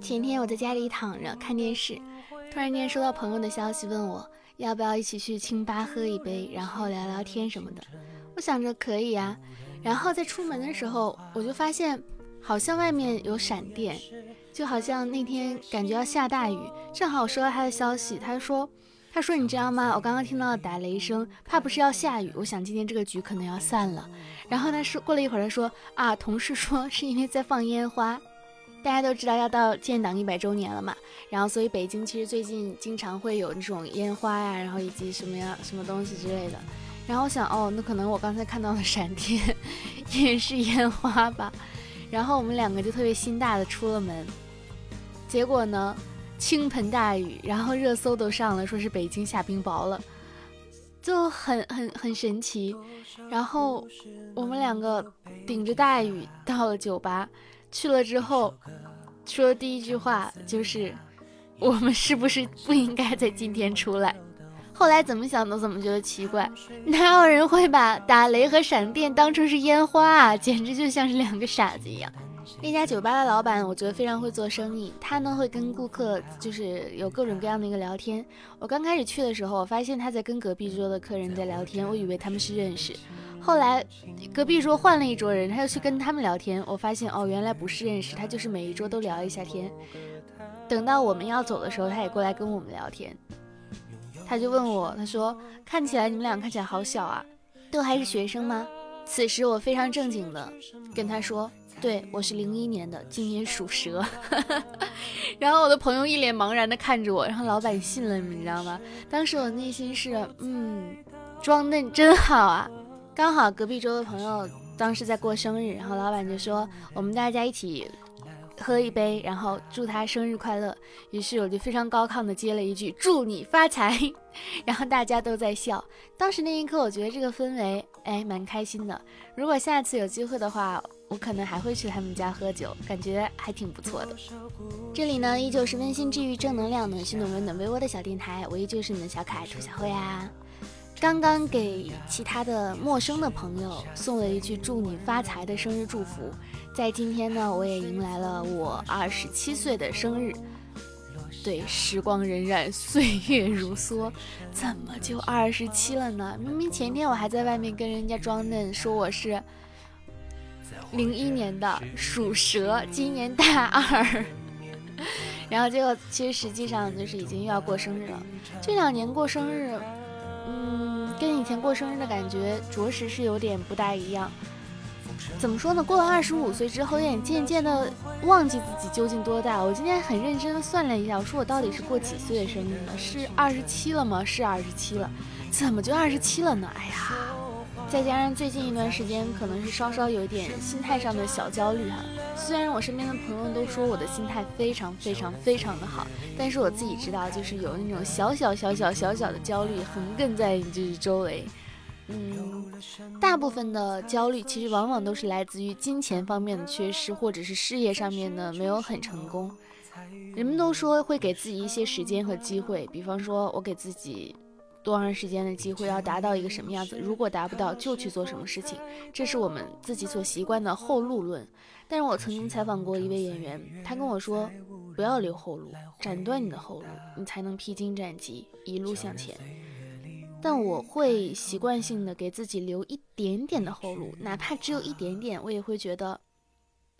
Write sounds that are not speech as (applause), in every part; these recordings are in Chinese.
前天我在家里躺着看电视，突然间收到朋友的消息，问我要不要一起去清吧喝一杯，然后聊聊天什么的。我想着可以啊，然后在出门的时候，我就发现好像外面有闪电，就好像那天感觉要下大雨。正好我收到他的消息，他说。他说：“你知道吗？我刚刚听到了打雷声，怕不是要下雨。我想今天这个局可能要散了。”然后他说：“过了一会儿，他说啊，同事说是因为在放烟花。大家都知道要到建党一百周年了嘛，然后所以北京其实最近经常会有那种烟花呀，然后以及什么样什么东西之类的。然后我想，哦，那可能我刚才看到的闪电也是烟花吧。然后我们两个就特别心大的出了门，结果呢？”倾盆大雨，然后热搜都上了，说是北京下冰雹了，就很很很神奇。然后我们两个顶着大雨到了酒吧，去了之后，说的第一句话就是：“我们是不是不应该在今天出来？”后来怎么想都怎么觉得奇怪，哪有人会把打雷和闪电当成是烟花啊？简直就像是两个傻子一样。那家酒吧的老板，我觉得非常会做生意。他呢会跟顾客就是有各种各样的一个聊天。我刚开始去的时候，我发现他在跟隔壁桌的客人在聊天，我以为他们是认识。后来隔壁桌换了一桌人，他又去跟他们聊天，我发现哦原来不是认识，他就是每一桌都聊一下天。等到我们要走的时候，他也过来跟我们聊天。他就问我，他说看起来你们俩看起来好小啊，都还是学生吗？此时我非常正经的跟他说。对，我是零一年的，今年属蛇。(laughs) 然后我的朋友一脸茫然的看着我，然后老板信了，你知道吗？当时我内心是，嗯，装嫩真好啊。刚好隔壁桌的朋友当时在过生日，然后老板就说我们大家一起。喝一杯，然后祝他生日快乐。于是我就非常高亢的接了一句“祝你发财”，(laughs) 然后大家都在笑。当时那一刻，我觉得这个氛围，哎，蛮开心的。如果下次有机会的话，我可能还会去他们家喝酒，感觉还挺不错的。这里呢，依旧是温馨治愈、正能量、暖心暖温暖微窝的小电台，我依旧是你的小可爱兔小慧啊。刚刚给其他的陌生的朋友送了一句“祝你发财”的生日祝福。在今天呢，我也迎来了我二十七岁的生日。对，时光荏苒，岁月如梭，怎么就二十七了呢？明明前天我还在外面跟人家装嫩，说我是零一年的，属蛇，今年大二。(laughs) 然后结果，其实实际上就是已经又要过生日了。这两年过生日，嗯，跟以前过生日的感觉，着实是有点不大一样。怎么说呢？过了二十五岁之后，有点渐渐的忘记自己究竟多大。我今天很认真的算了一下，我说我到底是过几岁的生日呢？是二十七了吗？是二十七了，怎么就二十七了呢？哎呀，再加上最近一段时间，可能是稍稍有点心态上的小焦虑哈。虽然我身边的朋友都说我的心态非常非常非常的好，但是我自己知道，就是有那种小小小小小小的焦虑横亘在就是周围。嗯，大部分的焦虑其实往往都是来自于金钱方面的缺失，或者是事业上面的没有很成功。人们都说会给自己一些时间和机会，比方说我给自己多长时间的机会，要达到一个什么样子，如果达不到就去做什么事情，这是我们自己所习惯的后路论。但是我曾经采访过一位演员，他跟我说，不要留后路，斩断你的后路，你才能披荆斩棘，一路向前。但我会习惯性的给自己留一点点的后路，哪怕只有一点点，我也会觉得，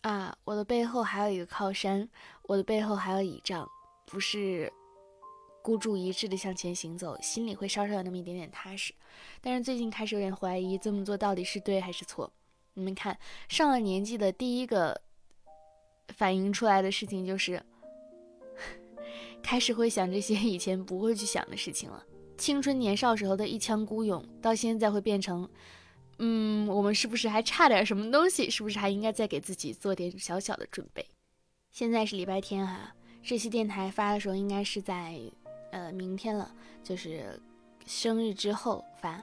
啊，我的背后还有一个靠山，我的背后还有倚仗，不是孤注一掷的向前行走，心里会稍稍有那么一点点踏实。但是最近开始有点怀疑，这么做到底是对还是错？你们看，上了年纪的第一个反映出来的事情就是，(laughs) 开始会想这些以前不会去想的事情了。青春年少时候的一腔孤勇，到现在会变成，嗯，我们是不是还差点什么东西？是不是还应该再给自己做点小小的准备？现在是礼拜天哈，这期电台发的时候应该是在，呃，明天了，就是生日之后发，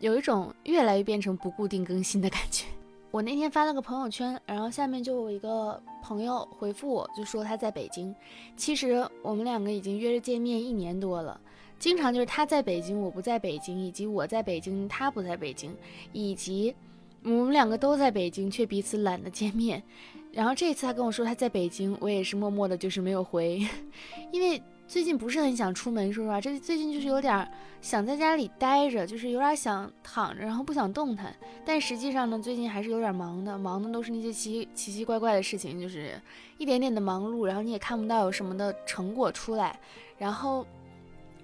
有一种越来越变成不固定更新的感觉。我那天发了个朋友圈，然后下面就有一个朋友回复我，就说他在北京。其实我们两个已经约着见面一年多了。经常就是他在北京，我不在北京，以及我在北京，他不在北京，以及我们两个都在北京，却彼此懒得见面。然后这次他跟我说他在北京，我也是默默的，就是没有回，(laughs) 因为最近不是很想出门，说实话，这最近就是有点想在家里待着，就是有点想躺着，然后不想动弹。但实际上呢，最近还是有点忙的，忙的都是那些奇奇奇怪怪的事情，就是一点点的忙碌，然后你也看不到有什么的成果出来。然后，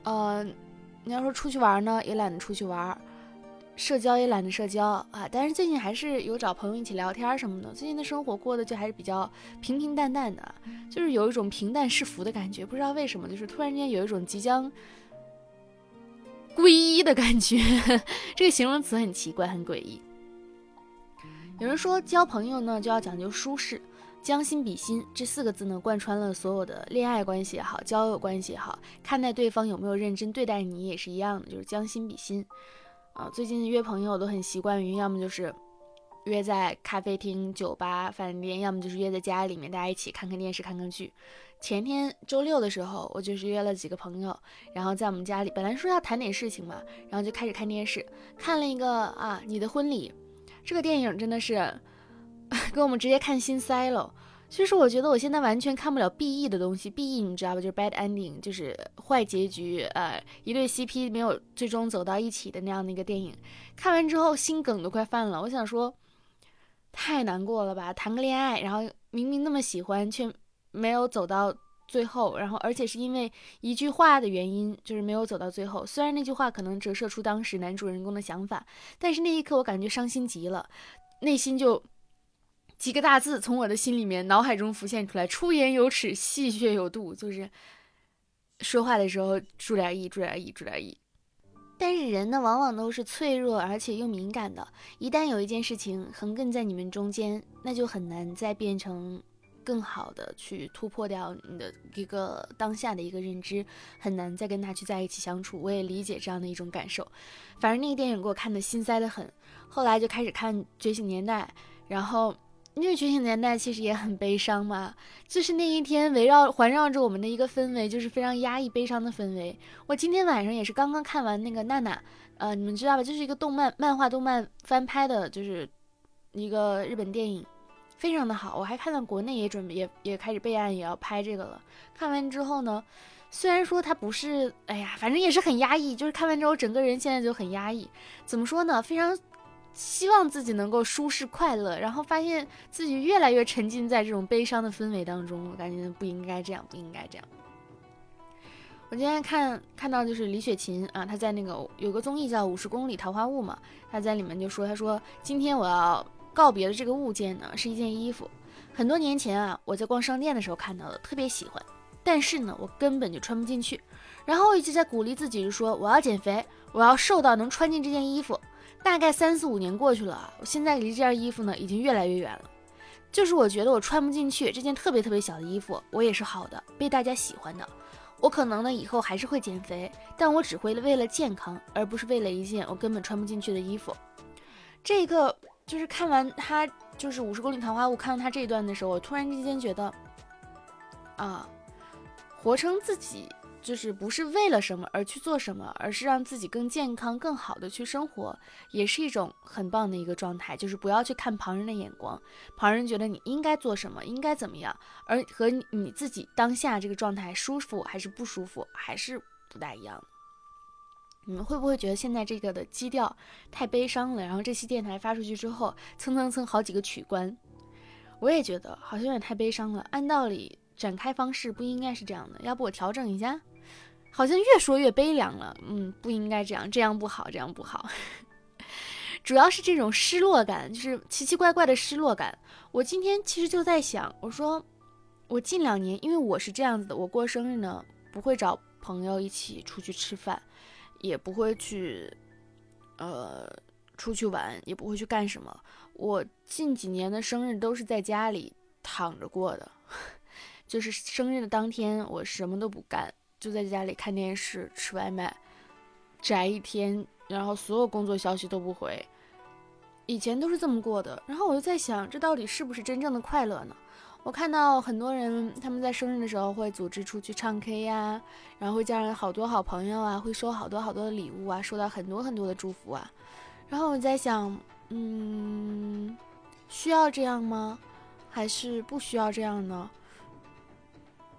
呃，你要说出去玩呢，也懒得出去玩。社交也懒得社交啊，但是最近还是有找朋友一起聊天什么的。最近的生活过得就还是比较平平淡淡的，就是有一种平淡是福的感觉。不知道为什么，就是突然间有一种即将皈依的感觉。(laughs) 这个形容词很奇怪，很诡异。有人说交朋友呢就要讲究舒适，将心比心这四个字呢贯穿了所有的恋爱关系也好，交友关系也好，看待对方有没有认真对待你也是一样的，就是将心比心。啊，最近约朋友都很习惯于，要么就是约在咖啡厅、酒吧、饭店，要么就是约在家里面，大家一起看看电视、看看剧。前天周六的时候，我就是约了几个朋友，然后在我们家里，本来说要谈点事情嘛，然后就开始看电视，看了一个啊，你的婚礼，这个电影真的是 (laughs) 给我们直接看心塞了。其实我觉得我现在完全看不了 B E 的东西，B E 你知道吧？就是 bad ending，就是坏结局，呃，一对 C P 没有最终走到一起的那样的一个电影。看完之后心梗都快犯了，我想说，太难过了吧？谈个恋爱，然后明明那么喜欢，却没有走到最后，然后而且是因为一句话的原因，就是没有走到最后。虽然那句话可能折射出当时男主人公的想法，但是那一刻我感觉伤心极了，内心就。几个大字从我的心里面、脑海中浮现出来：出言有尺，戏谑有度。就是说话的时候注点意，注点意，注点意。但是人呢，往往都是脆弱而且又敏感的。一旦有一件事情横亘在你们中间，那就很难再变成更好的去突破掉你的一个当下的一个认知，很难再跟他去在一起相处。我也理解这样的一种感受。反正那个电影给我看的心塞的很。后来就开始看《觉醒年代》，然后。因为觉醒年代其实也很悲伤嘛，就是那一天围绕环绕着我们的一个氛围，就是非常压抑悲伤的氛围。我今天晚上也是刚刚看完那个娜娜，呃，你们知道吧？就是一个动漫漫画动漫翻拍的，就是一个日本电影，非常的好。我还看到国内也准备也也开始备案也要拍这个了。看完之后呢，虽然说它不是，哎呀，反正也是很压抑。就是看完之后整个人现在就很压抑。怎么说呢？非常。希望自己能够舒适快乐，然后发现自己越来越沉浸在这种悲伤的氛围当中，我感觉不应该这样，不应该这样。我今天看看到就是李雪琴啊，她在那个有个综艺叫《五十公里桃花坞》嘛，她在里面就说，她说今天我要告别的这个物件呢，是一件衣服，很多年前啊，我在逛商店的时候看到的，特别喜欢，但是呢，我根本就穿不进去，然后我一直在鼓励自己，就说我要减肥，我要瘦到能穿进这件衣服。大概三四五年过去了，我现在离这件衣服呢已经越来越远了。就是我觉得我穿不进去这件特别特别小的衣服，我也是好的，被大家喜欢的。我可能呢以后还是会减肥，但我只会为了健康，而不是为了一件我根本穿不进去的衣服。这个就是看完他就是五十公里桃花坞，看到他这一段的时候，我突然之间觉得，啊，活成自己。就是不是为了什么而去做什么，而是让自己更健康、更好的去生活，也是一种很棒的一个状态。就是不要去看旁人的眼光，旁人觉得你应该做什么，应该怎么样，而和你自己当下这个状态舒服还是不舒服，还是不大一样。你们会不会觉得现在这个的基调太悲伤了？然后这期电台发出去之后，蹭蹭蹭好几个取关，我也觉得好像有点太悲伤了。按道理。展开方式不应该是这样的，要不我调整一下？好像越说越悲凉了。嗯，不应该这样，这样不好，这样不好。(laughs) 主要是这种失落感，就是奇奇怪怪的失落感。我今天其实就在想，我说我近两年，因为我是这样子的，我过生日呢不会找朋友一起出去吃饭，也不会去呃出去玩，也不会去干什么。我近几年的生日都是在家里躺着过的。就是生日的当天，我什么都不干，就在家里看电视、吃外卖，宅一天，然后所有工作消息都不回。以前都是这么过的，然后我就在想，这到底是不是真正的快乐呢？我看到很多人他们在生日的时候会组织出去唱 K 呀，然后会叫上好多好朋友啊，会收好多好多的礼物啊，收到很多很多的祝福啊。然后我在想，嗯，需要这样吗？还是不需要这样呢？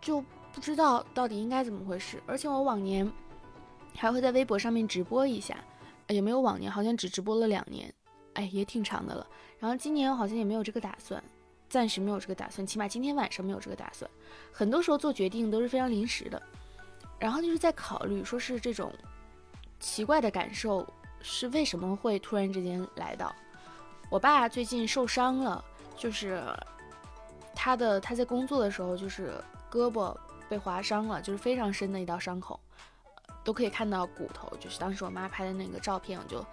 就不知道到底应该怎么回事。而且我往年还会在微博上面直播一下，也没有往年，好像只直播了两年，哎，也挺长的了。然后今年我好像也没有这个打算，暂时没有这个打算，起码今天晚上没有这个打算。很多时候做决定都是非常临时的，然后就是在考虑，说是这种奇怪的感受是为什么会突然之间来到。我爸最近受伤了，就是他的他在工作的时候就是。胳膊被划伤了，就是非常深的一道伤口，都可以看到骨头。就是当时我妈拍的那个照片，我就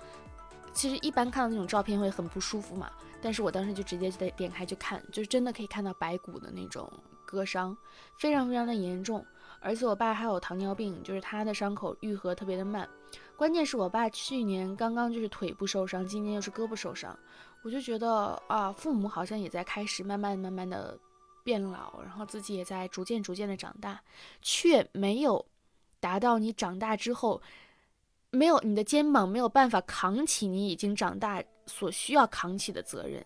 其实一般看到那种照片会很不舒服嘛，但是我当时就直接就得点开去看，就是真的可以看到白骨的那种割伤，非常非常的严重。而且我爸还有糖尿病，就是他的伤口愈合特别的慢。关键是我爸去年刚刚就是腿部受伤，今年又是胳膊受伤，我就觉得啊，父母好像也在开始慢慢慢慢的。变老，然后自己也在逐渐逐渐的长大，却没有达到你长大之后，没有你的肩膀没有办法扛起你已经长大所需要扛起的责任。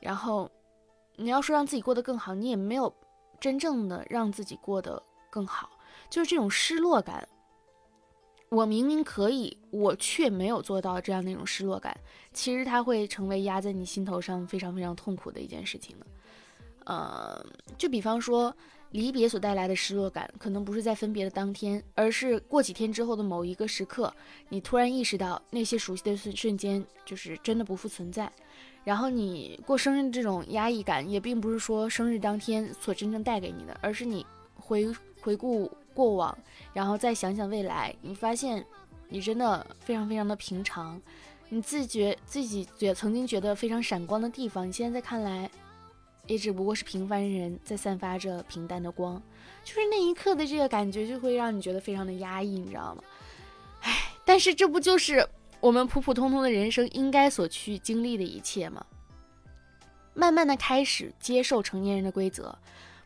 然后你要说让自己过得更好，你也没有真正的让自己过得更好，就是这种失落感。我明明可以，我却没有做到这样那种失落感，其实它会成为压在你心头上非常非常痛苦的一件事情的。呃，就比方说离别所带来的失落感，可能不是在分别的当天，而是过几天之后的某一个时刻，你突然意识到那些熟悉的瞬瞬间就是真的不复存在。然后你过生日这种压抑感，也并不是说生日当天所真正带给你的，而是你回回顾过往，然后再想想未来，你发现你真的非常非常的平常，你自觉自己觉曾经觉得非常闪光的地方，你现在在看来。也只不过是平凡人在散发着平淡的光，就是那一刻的这个感觉，就会让你觉得非常的压抑，你知道吗？唉，但是这不就是我们普普通通的人生应该所去经历的一切吗？慢慢的开始接受成年人的规则。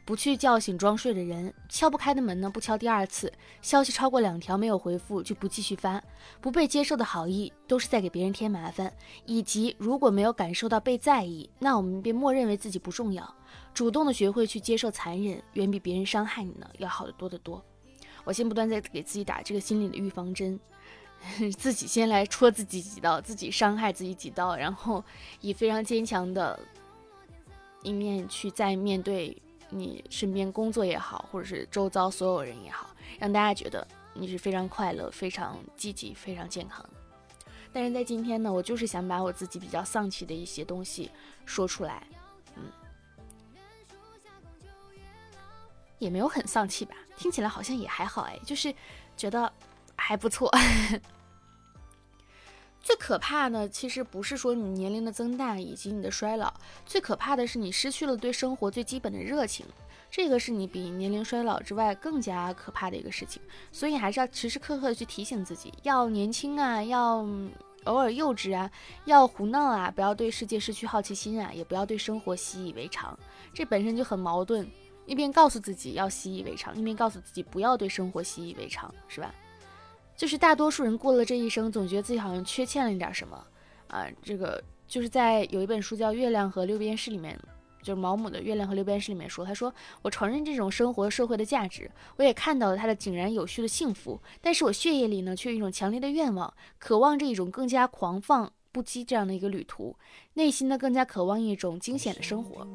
不去叫醒装睡的人，敲不开的门呢，不敲第二次。消息超过两条没有回复就不继续发。不被接受的好意都是在给别人添麻烦。以及如果没有感受到被在意，那我们便默认为自己不重要。主动的学会去接受残忍，远比别人伤害你呢要好得多得多。我先不断在给自己打这个心理的预防针，(laughs) 自己先来戳自己几刀，自己伤害自己几刀，然后以非常坚强的一面去再面对。你身边工作也好，或者是周遭所有人也好，让大家觉得你是非常快乐、非常积极、非常健康的。但是在今天呢，我就是想把我自己比较丧气的一些东西说出来，嗯，也没有很丧气吧？听起来好像也还好哎，就是觉得还不错。最可怕的其实不是说你年龄的增大以及你的衰老，最可怕的是你失去了对生活最基本的热情，这个是你比年龄衰老之外更加可怕的一个事情。所以还是要时时刻刻的去提醒自己，要年轻啊，要偶尔幼稚啊，要胡闹啊，不要对世界失去好奇心啊，也不要对生活习以为常。这本身就很矛盾，一边告诉自己要习以为常，一边告诉自己不要对生活习以为常，是吧？就是大多数人过了这一生，总觉得自己好像缺欠了一点什么，啊，这个就是在有一本书叫《月亮和六便士》里面，就是毛姆的《月亮和六便士》里面说，他说我承认这种生活社会的价值，我也看到了他的井然有序的幸福，但是我血液里呢却有一种强烈的愿望，渴望着一种更加狂放不羁这样的一个旅途，内心呢更加渴望一种惊险的生活，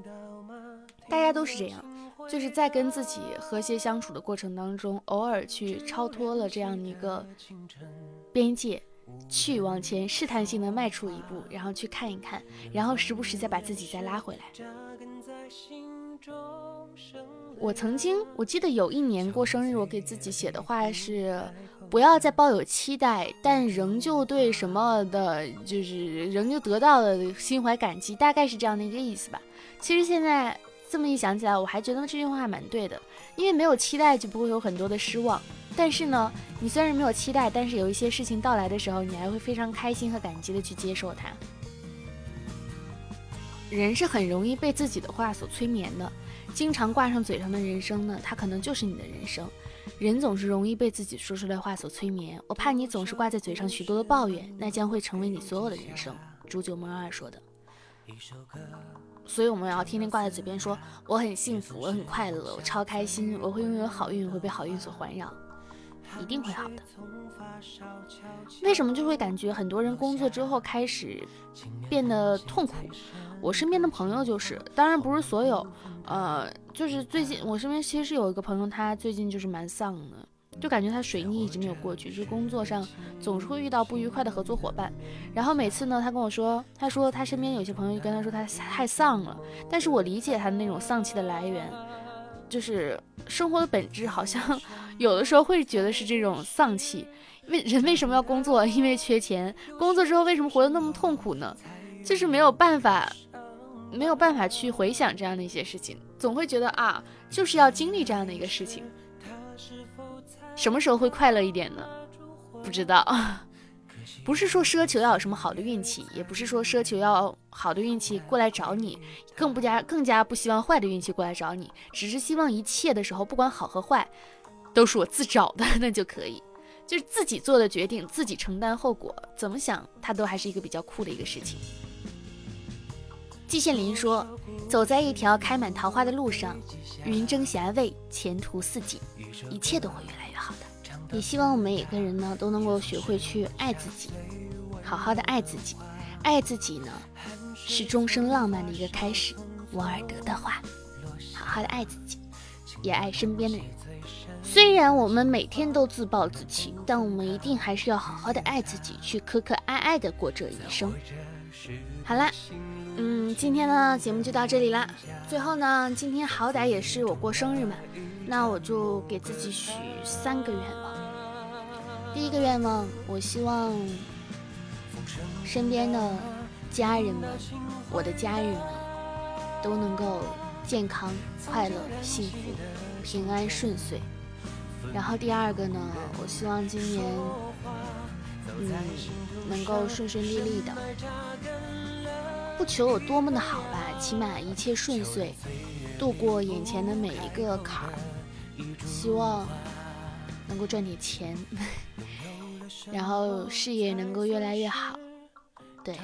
大家都是这样。就是在跟自己和谐相处的过程当中，偶尔去超脱了这样一个边界，去往前试探性的迈出一步，然后去看一看，然后时不时再把自己再拉回来。我曾经，我记得有一年过生日，我给自己写的话是：不要再抱有期待，但仍旧对什么的，就是仍旧得到的心怀感激，大概是这样的一个意思吧。其实现在。这么一想起来，我还觉得这句话蛮对的，因为没有期待就不会有很多的失望。但是呢，你虽然没有期待，但是有一些事情到来的时候，你还会非常开心和感激的去接受它。人是很容易被自己的话所催眠的，经常挂上嘴上的人生呢，它可能就是你的人生。人总是容易被自己说出来话所催眠，我怕你总是挂在嘴上许多的抱怨，那将会成为你所有的人生。煮酒梦二说的。所以我们要天天挂在嘴边说我很幸福，我很快乐，我超开心，我会拥有好运，会被好运所环绕，一定会好的。为什么就会感觉很多人工作之后开始变得痛苦？我身边的朋友就是，当然不是所有，呃，就是最近我身边其实是有一个朋友，他最近就是蛮丧的。就感觉他水逆一直没有过去，就是工作上总是会遇到不愉快的合作伙伴。然后每次呢，他跟我说，他说他身边有些朋友就跟他说他太丧了。但是我理解他的那种丧气的来源，就是生活的本质，好像有的时候会觉得是这种丧气。为人为什么要工作？因为缺钱。工作之后为什么活得那么痛苦呢？就是没有办法，没有办法去回想这样的一些事情，总会觉得啊，就是要经历这样的一个事情。什么时候会快乐一点呢？不知道，(laughs) 不是说奢求要有什么好的运气，也不是说奢求要好的运气过来找你，更不加更加不希望坏的运气过来找你，只是希望一切的时候，不管好和坏，都是我自找的，那就可以，就是自己做的决定，自己承担后果，怎么想它都还是一个比较酷的一个事情。季羡林说：“走在一条开满桃花的路上，云蒸霞蔚，前途似锦，一切都会越来越好的。”也希望我们每个人呢都能够学会去爱自己，好好的爱自己。爱自己呢，是终生浪漫的一个开始。王尔德的话，好好的爱自己，也爱身边的人。虽然我们每天都自暴自弃，但我们一定还是要好好的爱自己，去可可爱爱的过这一生。好啦，嗯今天呢节目就到这里啦。最后呢，今天好歹也是我过生日嘛，那我就给自己许三个愿望。第一个愿望，我希望身边的家人们，我的家人们都能够健康、快乐、幸福、平安顺遂。然后第二个呢，我希望今年，嗯，能够顺顺利利的，不求有多么的好吧，起码一切顺遂，度过眼前的每一个坎儿。希望。能够赚点钱，(laughs) 然后事业能够越来越好。对，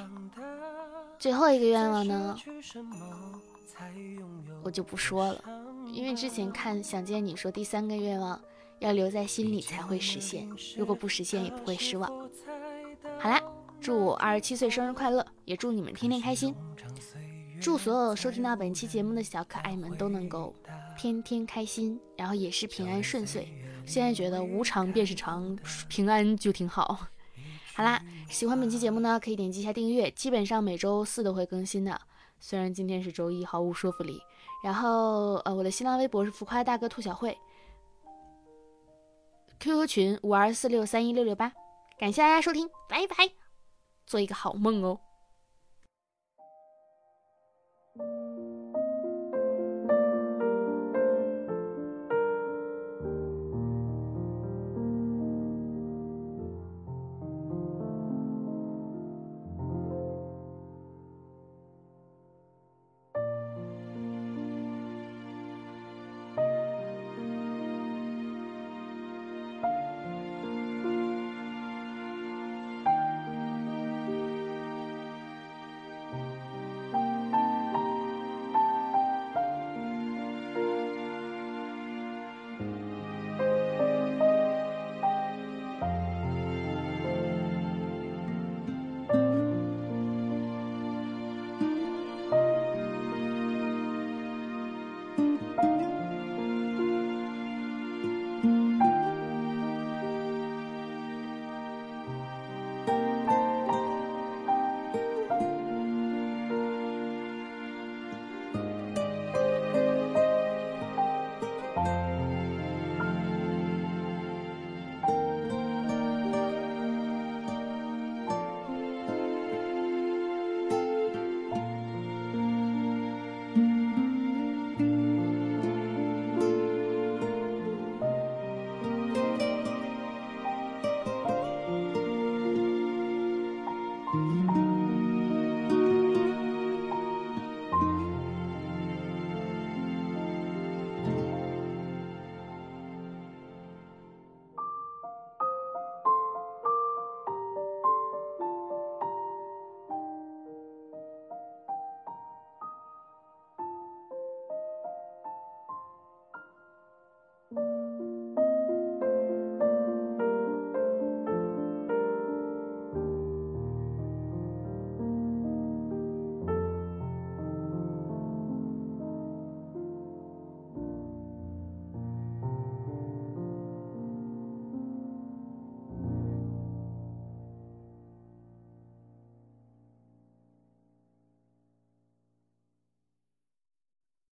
最后一个愿望呢，我就不说了，因为之前看《想见你》说第三个愿望要留在心里才会实现，如果不实现也不会失望。好啦，祝我二十七岁生日快乐，也祝你们天天开心，祝所有收听到本期节目的小可爱们都能够天天开心，然后也是平安顺遂。现在觉得无常便是常，平安就挺好。好啦，喜欢本期节目呢，可以点击一下订阅，基本上每周四都会更新的。虽然今天是周一，毫无说服力。然后，呃，我的新浪微博是浮夸大哥兔小慧，QQ 群五二四六三一六六八。感谢大家收听，拜拜，做一个好梦哦。